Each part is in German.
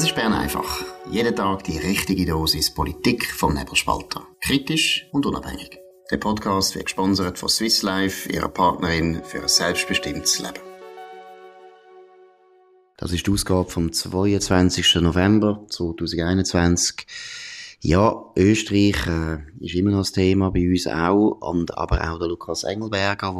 Das ist Bern einfach. Jeden Tag die richtige Dosis Politik vom Nebelspalter. Kritisch und unabhängig. Der Podcast wird gesponsert von Swiss Life, ihrer Partnerin für ein selbstbestimmtes Leben. Das ist die Ausgabe vom 22. November 2021. Ja, Österreich äh, ist immer noch das Thema bei uns auch, und aber auch der Lukas Engelberger,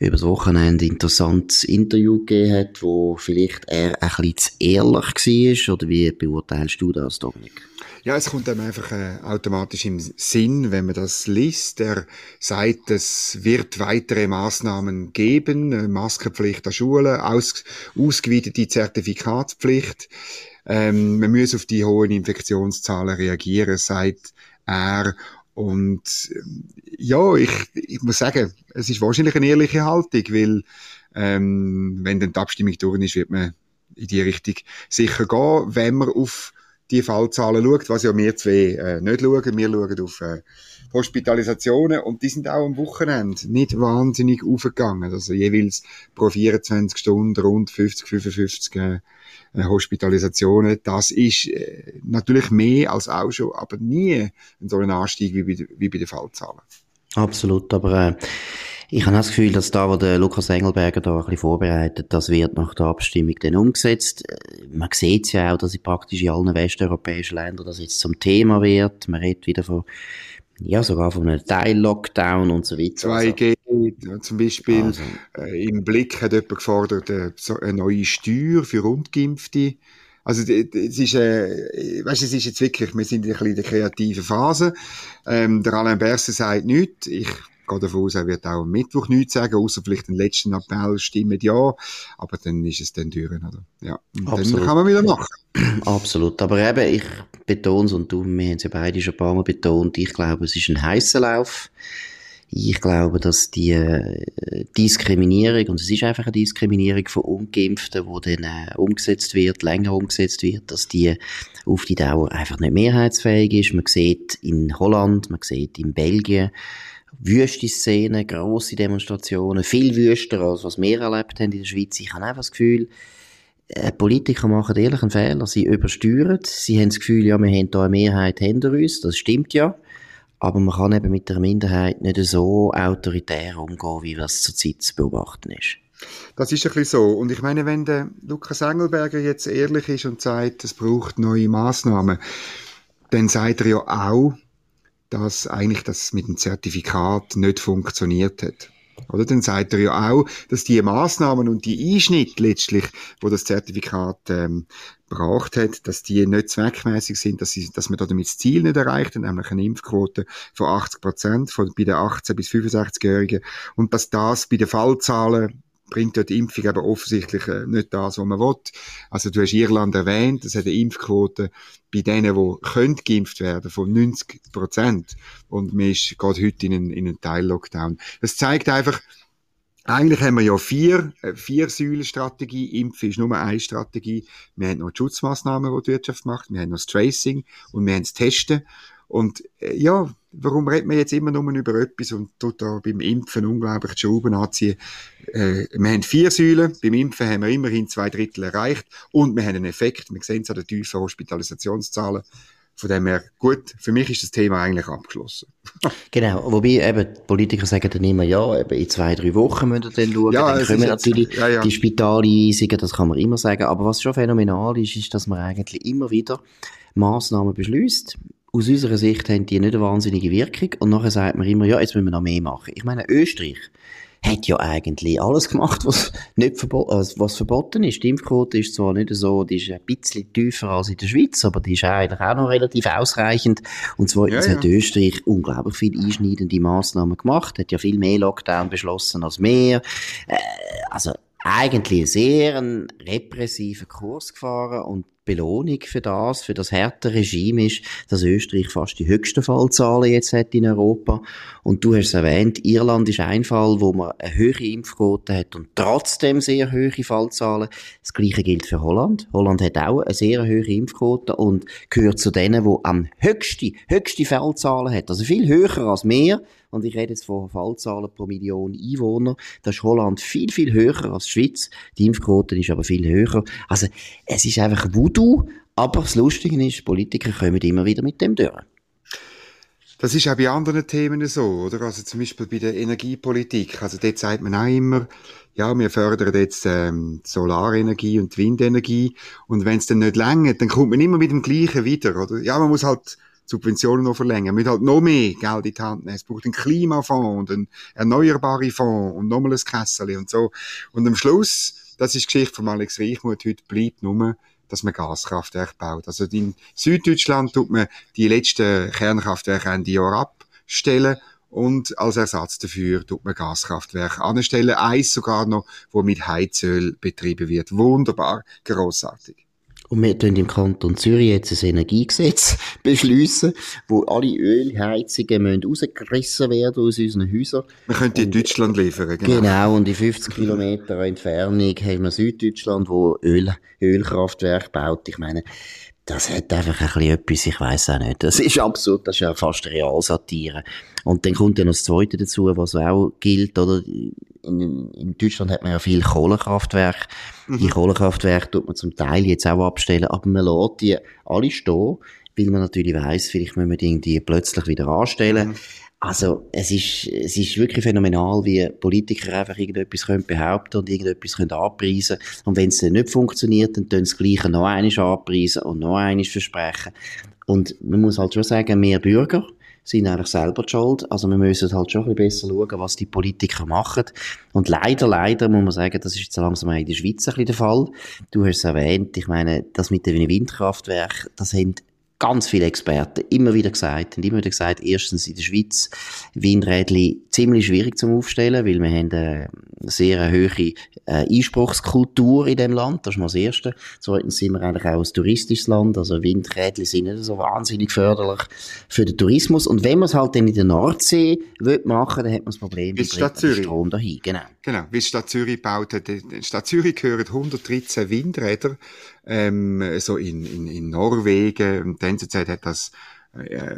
der über das Wochenende ein interessantes Interview gegeben hat, wo vielleicht er ein bisschen zu ehrlich war, oder wie beurteilst du das, Dominik? Ja, es kommt einem einfach äh, automatisch im Sinn, wenn man das liest. Er sagt, es wird weitere Maßnahmen geben, äh, Maskenpflicht an Schulen, aus, ausgeweitete Zertifikatspflicht. Ähm, man muss auf die hohen Infektionszahlen reagieren, sagt er. Und ähm, ja, ich, ich muss sagen, es ist wahrscheinlich eine ehrliche Haltung, weil ähm, wenn dann die Abstimmung durch ist, wird man in die Richtung sicher gehen, wenn man auf die Fallzahlen schaut, was ja wir zwei äh, nicht schauen. Wir schauen auf äh, Hospitalisationen und die sind auch am Wochenende nicht wahnsinnig aufgegangen. Also jeweils pro 24 Stunden rund 50, 55 äh, äh, Hospitalisationen. Das ist äh, natürlich mehr als auch schon, aber nie so ein Anstieg wie bei, wie bei den Fallzahlen. Absolut, aber äh, ich habe das Gefühl, dass da, wo der Lukas Engelberger da ein bisschen vorbereitet, das wird nach der Abstimmung dann umgesetzt. Äh, man sieht es ja auch, dass in praktisch in allen westeuropäischen Ländern das jetzt zum Thema wird. Man redet wieder von ja, sogar von einem Teil-Lockdown und so weiter. 2G also. zum Beispiel. Also. Äh, Im Blick hat jemand gefordert, äh, eine neue Steuer für Ungeimpfte. Also, es ist, äh, weißt, es ist jetzt wirklich, wir sind ein bisschen in der kreativen Phase. Ähm, der Alain Berset sagt nichts. Ich gehe davon aus, er wird auch am Mittwoch nichts sagen, außer vielleicht den letzten Appell stimmt ja, aber dann ist es dann durch, oder? Ja, und dann kann man wieder machen. Absolut, aber eben, ich betone es und du, wir haben es ja beide schon ein paar Mal betont, ich glaube, es ist ein heißer Lauf. Ich glaube, dass die äh, Diskriminierung, und es ist einfach eine Diskriminierung von Ungeimpften, die dann äh, umgesetzt wird, länger umgesetzt wird, dass die auf die Dauer einfach nicht mehrheitsfähig ist. Man sieht in Holland, man sieht in Belgien, wüste Szenen, grosse Demonstrationen, viel wüster als was wir erlebt haben in der Schweiz. Ich habe einfach das Gefühl, äh, Politiker machen ehrlich einen Fehler. Sie übersteuern. Sie haben das Gefühl, ja, wir haben hier eine Mehrheit hinter uns. Das stimmt ja. Aber man kann eben mit der Minderheit nicht so autoritär umgehen, wie das zurzeit zu beobachten ist. Das ist ein bisschen so. Und ich meine, wenn der Lukas Engelberger jetzt ehrlich ist und sagt, es braucht neue Maßnahmen, dann sagt er ja auch, dass eigentlich das mit dem Zertifikat nicht funktioniert hat. Oder? Dann sagt er ja auch, dass die Maßnahmen und die Einschnitte letztlich, wo das Zertifikat ähm, gebracht hat, dass die nicht zweckmäßig sind, dass, sie, dass man damit das Ziel nicht erreicht, nämlich eine Impfquote von 80 Prozent bei den 18- bis 65-Jährigen und dass das bei den Fallzahlen bringt dort die Impfung aber offensichtlich äh, nicht das, was man will. Also du hast Irland erwähnt, das hat eine Impfquote bei denen, die können geimpft werden, von 90 Prozent. Und man ist gerade heute in einen, in einen Teil-Lockdown. Das zeigt einfach, eigentlich haben wir ja vier, äh, vier Säulen-Strategie. Impfen ist nur eine Strategie. Wir haben noch die Schutzmaßnahmen, die die Wirtschaft macht. Wir haben noch das Tracing und wir haben das Testen. Und äh, ja, warum redet man jetzt immer nur über etwas und tut da beim Impfen unglaublich die Schrauben anziehen? Äh, wir haben vier Säulen. Beim Impfen haben wir immerhin zwei Drittel erreicht und wir haben einen Effekt. Wir sehen es an den tiefen Hospitalisationszahlen. Von dem her, gut, für mich ist das Thema eigentlich abgeschlossen. genau, wobei eben die Politiker sagen dann immer, ja, eben in zwei, drei Wochen müssen wir dann schauen, ja, dann kommen natürlich ja, ja. die Spitaleinweisungen, das kann man immer sagen, aber was schon phänomenal ist, ist, dass man eigentlich immer wieder Massnahmen beschließt aus unserer Sicht haben die nicht eine wahnsinnige Wirkung und nachher sagt man immer, ja, jetzt müssen wir noch mehr machen. Ich meine, Österreich hat ja eigentlich alles gemacht, was nicht verboten, also was verboten ist. Die Impfquote ist zwar nicht so, die ist ein bisschen tiefer als in der Schweiz, aber die ist eigentlich auch noch relativ ausreichend. Und zweitens ja, ja. hat Österreich unglaublich viele einschneidende Massnahmen gemacht, hat ja viel mehr Lockdown beschlossen als mehr. Äh, also eigentlich sehr einen repressiven Kurs gefahren und Belohnung für das, für das harte Regime ist, dass Österreich fast die höchsten Fallzahlen jetzt hat in Europa. Und du hast es erwähnt, Irland ist ein Fall, wo man eine höhere Impfquote hat und trotzdem sehr hohe Fallzahlen. Das Gleiche gilt für Holland. Holland hat auch eine sehr hohe Impfquote und gehört zu denen, wo am höchsten, höchste Fallzahlen hat. Also viel höher als mehr. Und ich rede jetzt von Fallzahlen pro Million Einwohner. Da ist Holland viel, viel höher als die Schweiz. Die Impfquote ist aber viel höher. Also, es ist einfach Voodoo. Aber das Lustige ist, Politiker kommen immer wieder mit dem durch. Das ist auch bei anderen Themen so, oder? Also zum Beispiel bei der Energiepolitik. Also dort sagt man auch immer, ja, wir fördern jetzt ähm, Solarenergie und Windenergie und wenn es dann nicht länger, dann kommt man immer mit dem Gleichen wieder, oder? Ja, man muss halt Subventionen noch verlängern, man muss halt noch mehr Geld in die Hand nehmen. Es braucht einen Klimafonds und einen erneuerbaren Fonds und nochmal ein Kessel und so. Und am Schluss, das ist die Geschichte von Alex Reichmuth, heute bleibt nur dass man Gaskraftwerke baut. Also in Süddeutschland tut man die letzten Kernkraftwerke Ende Jahr abstellen und als Ersatz dafür tut man Gaskraftwerke anstellen. Eins sogar noch, wo mit Heizöl betrieben wird. Wunderbar, großartig. Und wir tun im Kanton Zürich jetzt ein Energiegesetz beschließen, wo alle Ölheizungen müssen rausgerissen werden aus unseren Häusern. Man könnte in Deutschland liefern, genau. Genau, und in 50 Kilometer Entfernung haben wir Süddeutschland, wo Öl, Ölkraftwerke baut. Ich meine, das hat einfach ein bisschen etwas, ich weiß auch nicht. Das ist absurd, das ist ja fast Realsatire. Und dann kommt ja noch das Zweite dazu, was auch gilt, oder? In, in Deutschland hat man ja viel Kohlekraftwerke. Mhm. Die Kohlekraftwerke tut man zum Teil jetzt auch abstellen, aber man lässt die alle stehen, weil man natürlich weiss, vielleicht müssen wir die irgendwie plötzlich wieder anstellen. Mhm. Also, es ist, es ist wirklich phänomenal, wie Politiker einfach irgendetwas können behaupten und irgendetwas können anpreisen. Und wenn es dann nicht funktioniert, dann tun sie das Gleiche noch einmal anpreisen und noch einmal versprechen. Und man muss halt schon sagen, mehr Bürger sind eigentlich selber die schuld. Also wir müssen halt schon ein bisschen besser schauen, was die Politiker machen. Und leider, leider muss man sagen, das ist jetzt langsam in der Schweiz ein bisschen der Fall. Du hast es erwähnt, ich meine, das mit den Windkraftwerken, das haben ganz viele Experten immer wieder gesagt, und immer wieder gesagt, erstens in der Schweiz Windrädli ziemlich schwierig zum Aufstellen, weil wir haben eine sehr hohe äh, Einspruchskultur in dem Land, das ist mal das Erste. Zweitens sind wir eigentlich auch ein touristisches Land, also Windrädli sind nicht so wahnsinnig förderlich für den Tourismus. Und wenn man es halt dann in der Nordsee will machen, dann hat man das Problem, Stadt Zürich. Strom dahin. Genau. Genau, wie Stadt Zürich baut hat. Stadt Zürich gehören 113 Windräder ähm, so in, in, in Norwegen. Und die NZZ hat das äh,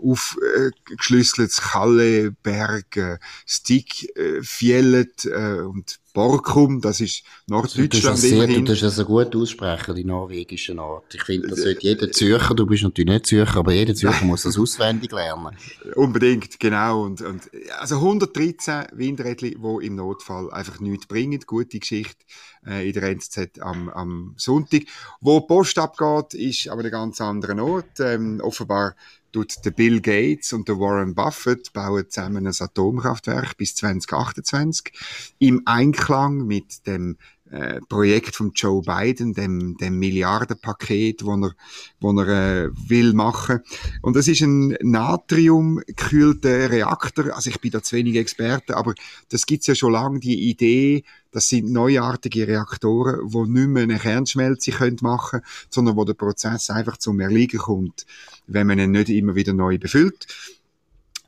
aufgeschlüsselt, äh, Kalle, Berg, äh, Stig, äh, Fjellet äh, und Borkum, das ist Norddeutschland. Du du tust das gut aussprechen, die norwegischen Art. Ich finde, das sollte jeder Zürcher, du bist natürlich nicht Zürcher, aber jeder Zürcher muss das auswendig lernen. Unbedingt, genau. Und, und, also 113 Windrädchen, die im Notfall einfach nichts bringen. Gute Geschichte äh, in der NZZ am, am Sonntag. Wo die Post abgeht, ist aber ein ganz anderer Ort. Ähm, offenbar tut der Bill Gates und der Warren Buffett bauen zusammen ein Atomkraftwerk bis 2028 im Einklang mit dem äh, Projekt von Joe Biden, dem, dem Milliardenpaket, wo er, wo er äh, will machen. Und das ist ein natriumgekühlter Reaktor. Also ich bin da zu wenig Experte, aber das gibt's ja schon lange, die Idee, das sind neuartige Reaktoren, wo nicht mehr eine Kernschmelze können machen sondern wo der Prozess einfach zum Erliegen kommt, wenn man ihn nicht immer wieder neu befüllt.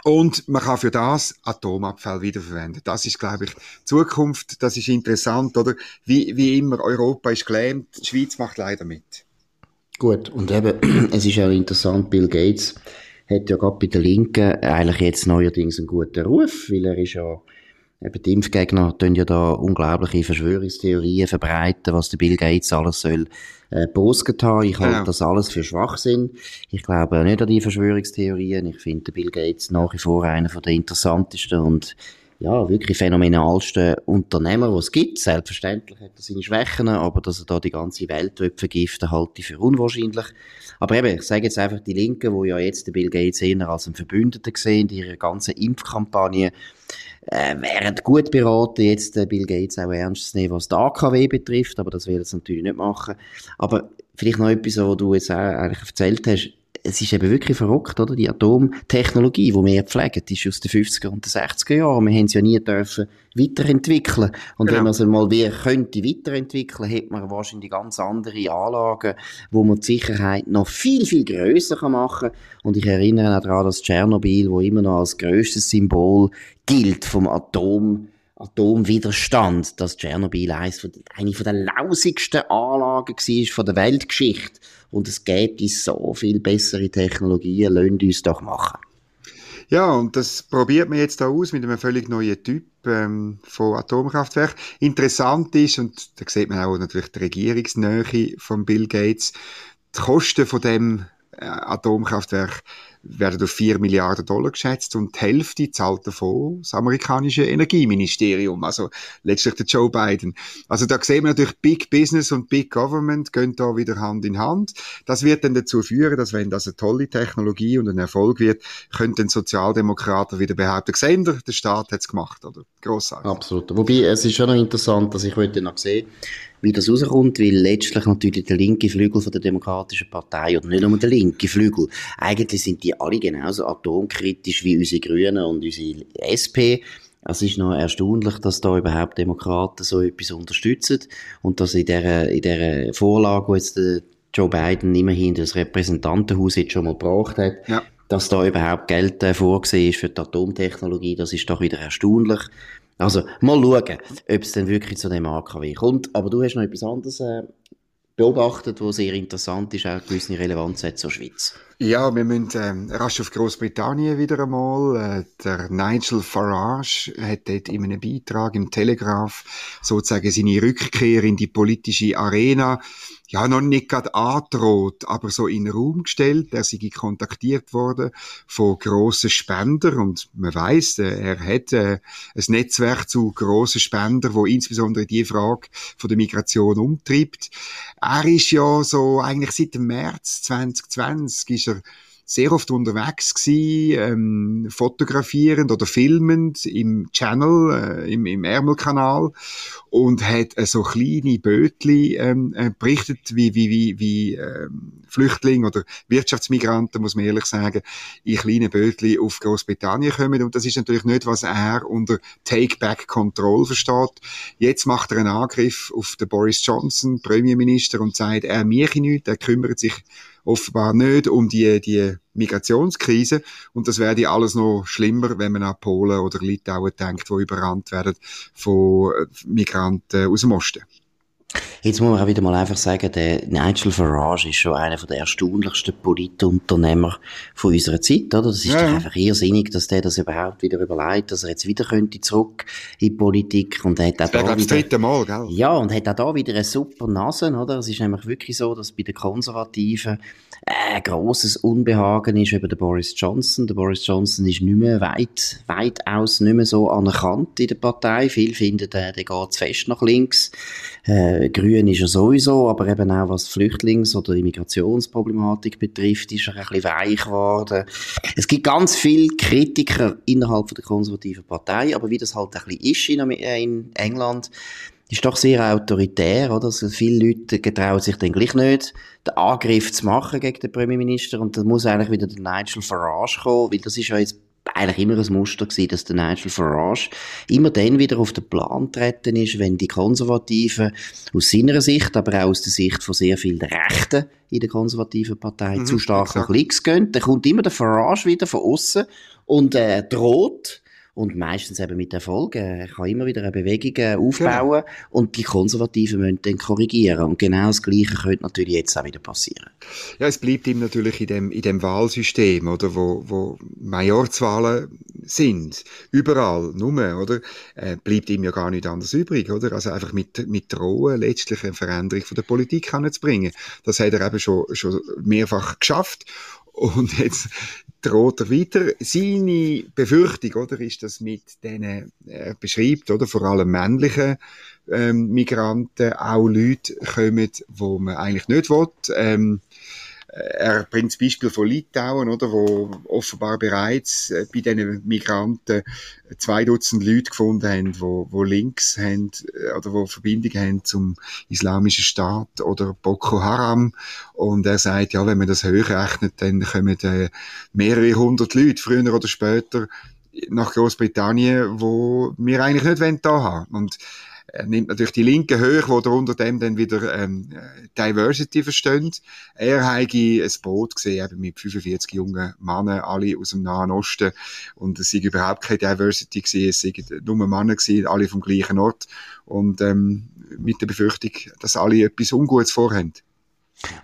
Und man kann für das Atomabfall wiederverwenden. Das ist, glaube ich, Zukunft. Das ist interessant, oder? Wie, wie immer, Europa ist gelähmt, die Schweiz macht leider mit. Gut, und eben, es ist auch interessant, Bill Gates hat ja gerade bei der Linken eigentlich jetzt neuerdings einen guten Ruf, weil er ist ja Eben die Impfgegner tun ja da unglaubliche Verschwörungstheorien verbreiten, was der Bill Gates alles soll äh, postet haben. Ich halte genau. das alles für Schwachsinn. Ich glaube nicht an die Verschwörungstheorien. Ich finde Bill Gates nach wie vor einer der interessantesten und ja, wirklich phänomenalsten Unternehmer, die es gibt. Selbstverständlich hat er seine Schwächen, aber dass er da die ganze Welt vergiften halte ich für unwahrscheinlich. Aber eben, ich sage jetzt einfach die Linken, wo ja jetzt den Bill Gates eher als einen Verbündeten sehen, die ihre ganze Impfkampagne, äh, wären gut beraten, jetzt äh, Bill Gates auch ernst zu nehmen, was die AKW betrifft, aber das will er natürlich nicht machen. Aber vielleicht noch etwas, was du jetzt auch eigentlich erzählt hast, es ist eben wirklich verrückt, oder? Die Atomtechnologie, die wir pflegen, die ist aus den 50er und den 60er Jahren. Wir haben sie ja nie dürfen weiterentwickeln. Und genau. wenn man sie mal wie könnte weiterentwickeln, hätte man wahrscheinlich ganz andere Anlagen, wo man die Sicherheit noch viel, viel grösser machen kann. Und ich erinnere auch daran, dass Tschernobyl, wo immer noch als grösstes Symbol gilt vom Atom, Atomwiderstand, dass Tschernobyl eine von den lausigsten Anlagen war von der Weltgeschichte. Und es gäbe so viel bessere Technologien, lasst uns doch machen. Ja, und das probiert man jetzt da aus mit einem völlig neuen Typ ähm, von Atomkraftwerk. Interessant ist, und da sieht man auch natürlich die Regierungsnähe von Bill Gates, die Kosten von dem äh, Atomkraftwerk werden auf 4 Milliarden Dollar geschätzt und die Hälfte zahlt davon das amerikanische Energieministerium, also letztlich der Joe Biden. Also da sehen wir natürlich Big Business und Big Government gehen da wieder Hand in Hand. Das wird dann dazu führen, dass wenn das eine tolle Technologie und ein Erfolg wird, könnten Sozialdemokraten wieder behaupten, gesehen, der Staat hat es gemacht, oder? Grossartig. Absolut. Wobei, es ist schon noch interessant, dass ich heute noch sehe, wie das rauskommt, weil letztlich natürlich der linke Flügel von der Demokratischen Partei, oder nicht nur der linke Flügel, eigentlich sind die alle genauso atomkritisch wie unsere Grünen und unsere SP. Es ist noch erstaunlich, dass da überhaupt Demokraten so etwas unterstützen und dass in dieser, in dieser Vorlage, wo jetzt Joe Biden immerhin das Repräsentantenhaus jetzt schon mal gebracht hat, ja. dass da überhaupt Geld äh, vorgesehen ist für die Atomtechnologie, das ist doch wieder erstaunlich. Also, mal schauen, ob es denn wirklich zu dem AKW kommt. Aber du hast noch etwas anderes äh, beobachtet, was sehr interessant ist, auch gewisse Relevanz hat zur Schweiz. Ja, wir müssen ähm, rasch auf Großbritannien wieder einmal. Äh, der Nigel Farage hat dort in einem Beitrag im Telegraph sozusagen seine Rückkehr in die politische Arena ja, noch nicht gerade androht, aber so in den Raum gestellt. Er sei kontaktiert worden von grossen Spender und man weiss, äh, er hat äh, ein Netzwerk zu grossen Spender, wo insbesondere die Frage von der Migration umtreibt. Er ist ja so eigentlich seit März 2020 ist er sehr oft unterwegs gewesen, ähm, fotografierend oder filmend im Channel, äh, im, im Ärmelkanal und hat äh, so kleine Bötli ähm, äh, berichtet, wie, wie, wie, wie ähm, Flüchtlinge oder Wirtschaftsmigranten, muss man ehrlich sagen, in kleinen Bötli auf Großbritannien kommen und das ist natürlich nicht, was er unter Take-Back Control versteht. Jetzt macht er einen Angriff auf den Boris Johnson, Premierminister, und sagt, er mache nichts, er kümmert sich offenbar nicht um die, die Migrationskrise. Und das werde alles noch schlimmer, wenn man an Polen oder Litauen denkt, die überrannt werden von äh, Migranten aus dem Osten. Jetzt muss man auch wieder mal einfach sagen, der Nigel Farage ist schon einer der erstaunlichsten Politunternehmer von unserer Zeit, oder? Das ist ja, doch einfach irrsinnig, dass der das überhaupt wieder überlegt, dass er jetzt wieder könnte zurück in die Politik und er hat auch das da wieder, das dritte Mal, gell? Ja, und hat auch da wieder eine super Nase, oder? Es ist nämlich wirklich so, dass bei den Konservativen ein äh, grosses Unbehagen ist über den Boris Johnson. Der Boris Johnson ist nicht mehr weit, weitaus nicht mehr so anerkannt in der Partei. Viele finden, der, der geht zu fest nach links. Äh, Grün ist er sowieso, aber eben auch was Flüchtlings- oder Immigrationsproblematik betrifft, ist er ein bisschen weich geworden. Es gibt ganz viele Kritiker innerhalb der konservativen Partei, aber wie das halt ein bisschen ist in, in England, ist doch sehr autoritär, oder? Also viele Leute getrauen sich dann gleich nicht, den Angriff zu machen gegen den Premierminister und dann muss eigentlich wieder der Nigel Farage kommen, weil das ist ja jetzt eigentlich immer ein Muster gewesen, dass der Nigel Farage immer dann wieder auf den Plan treten ist, wenn die Konservativen aus seiner Sicht, aber auch aus der Sicht von sehr vielen Rechten in der konservativen Partei mhm, zu stark exakt. nach links gehen, dann kommt immer der Farage wieder von außen und äh, droht und meistens eben mit Erfolg. Er kann immer wieder eine Bewegung äh, aufbauen genau. und die Konservativen müssen dann korrigieren. Und genau das Gleiche könnte natürlich jetzt auch wieder passieren. Ja, es bleibt ihm natürlich in dem, in dem Wahlsystem, oder, wo, wo Majorzwahlen sind. Überall, nur, oder, äh, bleibt ihm ja gar nicht anders übrig, oder? Also einfach mit, mit Drohen letztlich eine Veränderung von der Politik bringen. Das hat er eben schon, schon mehrfach geschafft. Und jetzt droht er weiter. Seine Befürchtung, oder, ist, dass mit denen er beschreibt, oder, vor allem männlichen ähm, Migranten auch Leute kommen, wo man eigentlich nicht will. Ähm, er bringt das Beispiel von Litauen, oder, wo offenbar bereits äh, bei diesen Migranten zwei Dutzend Leute gefunden haben, wo, wo Links haben, äh, oder wo Verbindungen haben zum Islamischen Staat oder Boko Haram. Und er sagt, ja, wenn man das hochrechnet, dann kommen äh, mehrere hundert Leute früher oder später nach Großbritannien, wo wir eigentlich nicht wollen, da haben. Und er nimmt natürlich die Linke hoch, wo darunter dem dann wieder ähm, Diversity versteht. Er habe ein Boot gesehen, eben mit 45 jungen Männern, alle aus dem Nahen Osten. Und es sei überhaupt keine Diversity gewesen, es sei nur Männer gewesen, alle vom gleichen Ort. Und ähm, mit der Befürchtung, dass alle etwas Ungutes vorhaben.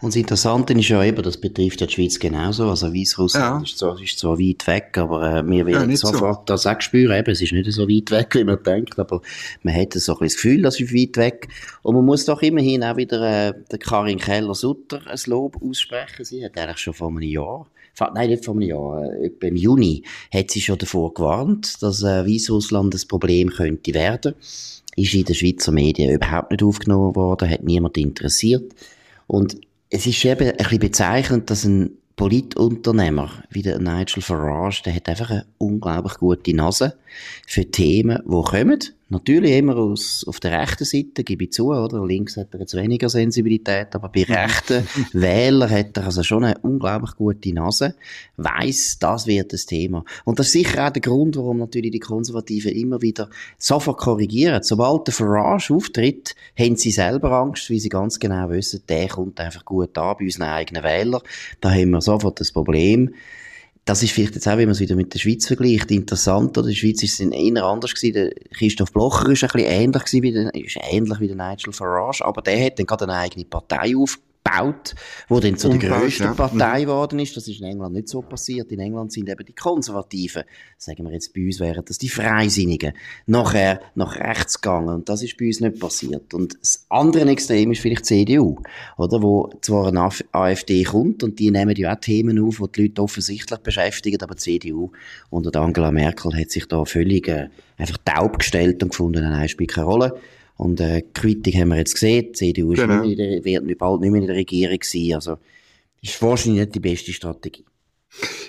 Und das Interessante ist ja eben, das betrifft ja die Schweiz genauso. Also Weißrussland ja. ist, zwar, ist zwar weit weg, aber äh, wir werden ja, sofort so. das auch spüren. Eben, es ist nicht so weit weg, wie man denkt, aber man hat so ein bisschen das Gefühl, dass es weit weg Und man muss doch immerhin auch wieder äh, der Karin Keller-Sutter ein Lob aussprechen. Sie hat eigentlich schon vor einem Jahr nein, nicht vor einem Jahr, äh, etwa im Juni, hat sie schon davor gewarnt, dass äh, Weißrussland ein Problem könnte werden. Ist in den Schweizer Medien überhaupt nicht aufgenommen worden, hat niemand interessiert. Und es ist eben ein bisschen bezeichnend, dass ein Politunternehmer wie der Nigel Farage, der hat einfach eine unglaublich gute Nase für Themen, die kommen Natürlich immer aus, auf der rechten Seite, gebe ich zu, oder? Links hat er jetzt weniger Sensibilität, aber bei rechten Wählern hat er also schon eine unglaublich gute Nase, weiss, das wird das Thema. Und das ist sicher auch der Grund, warum natürlich die Konservativen immer wieder sofort korrigieren. Sobald der Farage auftritt, haben sie selber Angst, weil sie ganz genau wissen, der kommt einfach gut an bei unseren eigenen Wählern. Da haben wir sofort das Problem das ist vielleicht jetzt auch, wenn man es wieder mit der Schweiz vergleicht, interessant, oder? Die Schweiz ist es eher anders gewesen. Der Christoph Blocher ist ein bisschen ähnlich wie der, ist ähnlich wie der Nigel Farage, aber der hat dann gerade eine eigene Partei auf, gebaut, wo dann zu der grössten ja. Partei mhm. geworden ist. Das ist in England nicht so passiert. In England sind eben die Konservativen, sagen wir jetzt bei uns wären das die Freisinnigen, nachher nach rechts gegangen. Und das ist bei uns nicht passiert. Und das andere Extrem ist vielleicht die CDU, oder? Wo zwar eine AfD kommt und die nehmen ja auch Themen auf, die die Leute offensichtlich beschäftigen, aber die CDU unter Angela Merkel hat sich da völlig äh, einfach taub gestellt und gefunden, nein, spielt keine Rolle. Und äh, Kritik haben wir jetzt gesehen, die CDU genau. ist der, wird bald nicht mehr in der Regierung sein. Also ist wahrscheinlich nicht die beste Strategie.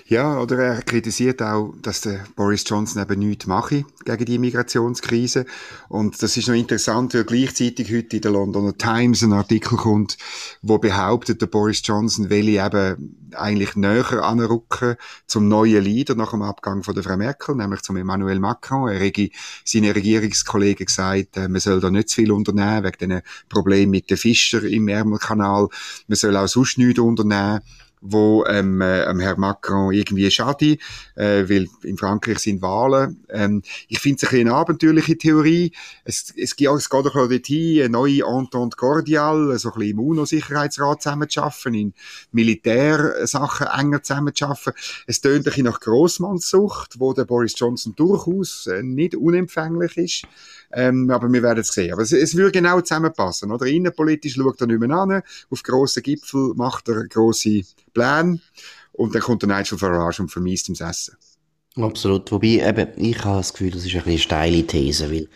Ja, oder er kritisiert auch, dass der Boris Johnson eben nichts mache gegen die Migrationskrise. Und das ist noch interessant, weil gleichzeitig heute in der Londoner Times ein Artikel kommt, wo behauptet, der Boris Johnson will eben eigentlich näher anrücken zum neuen Leader nach dem Abgang von der Frau Merkel, nämlich zum Emmanuel Macron. Er hat seine Regierungskollegen gesagt, äh, man soll da nicht zu viel unternehmen, wegen den Problemen mit den Fischern im Ärmelkanal. Man soll auch sonst nichts unternehmen wo ähm, äh, Herr Macron irgendwie schade, äh, weil in Frankreich sind Wahlen. Ähm, ich finde es ein eine abenteuerliche Theorie. Es, es, geht, es geht doch dorthin, eine neue Entente cordiale, so ein bisschen im UNO-Sicherheitsrat zusammenzuschaffen, in Militärsachen enger zusammenzuschaffen. Es tönt ein bisschen nach Grossmannssucht, wo der Boris Johnson durchaus äh, nicht unempfänglich ist. Ähm, aber wir werden es sehen. Aber es, es würde genau zusammenpassen. Oder? Innenpolitisch schaut er nicht mehr an. Auf grossen Gipfel macht er grosse Pläne. Und dann kommt der Nigel Farage und vermisst ihm das Essen. Absolut. Wobei, eben, ich habe das Gefühl, das ist ein bisschen eine steile These, weil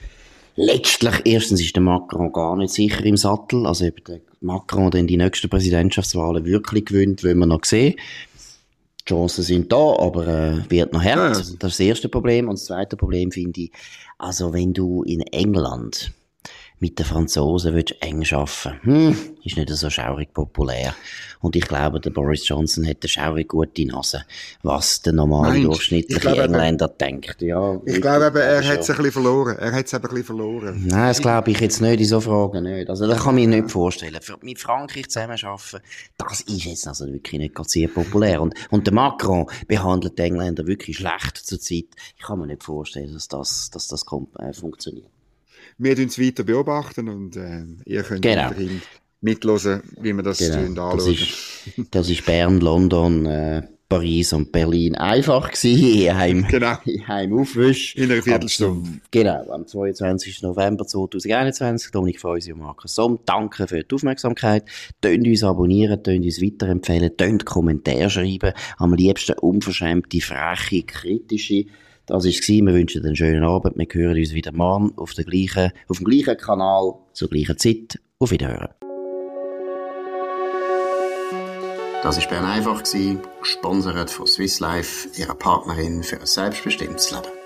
letztlich, erstens ist der Macron gar nicht sicher im Sattel. Also, ob der Macron dann die nächsten Präsidentschaftswahlen wirklich gewinnt, wollen wir noch sehen. Die Chancen sind da, aber äh, wird noch hart. Ja. Das ist das erste Problem. Und das zweite Problem finde ich, also wenn du in England mit den Franzosen willst eng arbeiten hm, ist nicht so schaurig populär. Und ich glaube, der Boris Johnson hat eine schaurig gute Nase, was der normale Mensch, durchschnittliche glaube, Engländer aber, denkt. Ja, ich glaube aber, er hat es ein bisschen verloren. Er hat es ein bisschen verloren. Nein, das glaube ich jetzt nicht in so Fragen nicht. Also, das kann ich mir nicht vorstellen. Für, mit Frankreich zusammenarbeiten, das ist jetzt also wirklich nicht ganz sehr populär. Und, und der Macron behandelt die Engländer wirklich schlecht zurzeit. Ich kann mir nicht vorstellen, dass das, dass das kommt, äh, funktioniert. Wir uns weiter beobachten und äh, ihr könnt genau. mitlosen, wie wir das genau. anschauen. Das ist, das ist Bern, London, äh, Paris und Berlin einfach gewesen, heim, genau. heim aufwisch. In einer Viertelstunde. Am, genau, am 22. November 2021. Dominik Feusi und Markus Somm, danke für die Aufmerksamkeit. Tönt uns abonnieren, tönt uns weiterempfehlen, tönt Kommentare schreiben. Am liebsten unverschämte, freche, kritische das war es. Wir wünschen einen schönen Abend. Wir hören uns wieder morgen auf, der gleichen, auf dem gleichen Kanal zur gleichen Zeit. Auf Wiederhören. Das war Bern einfach, gesponsert von Swiss Life, ihrer Partnerin für ein selbstbestimmtes Leben.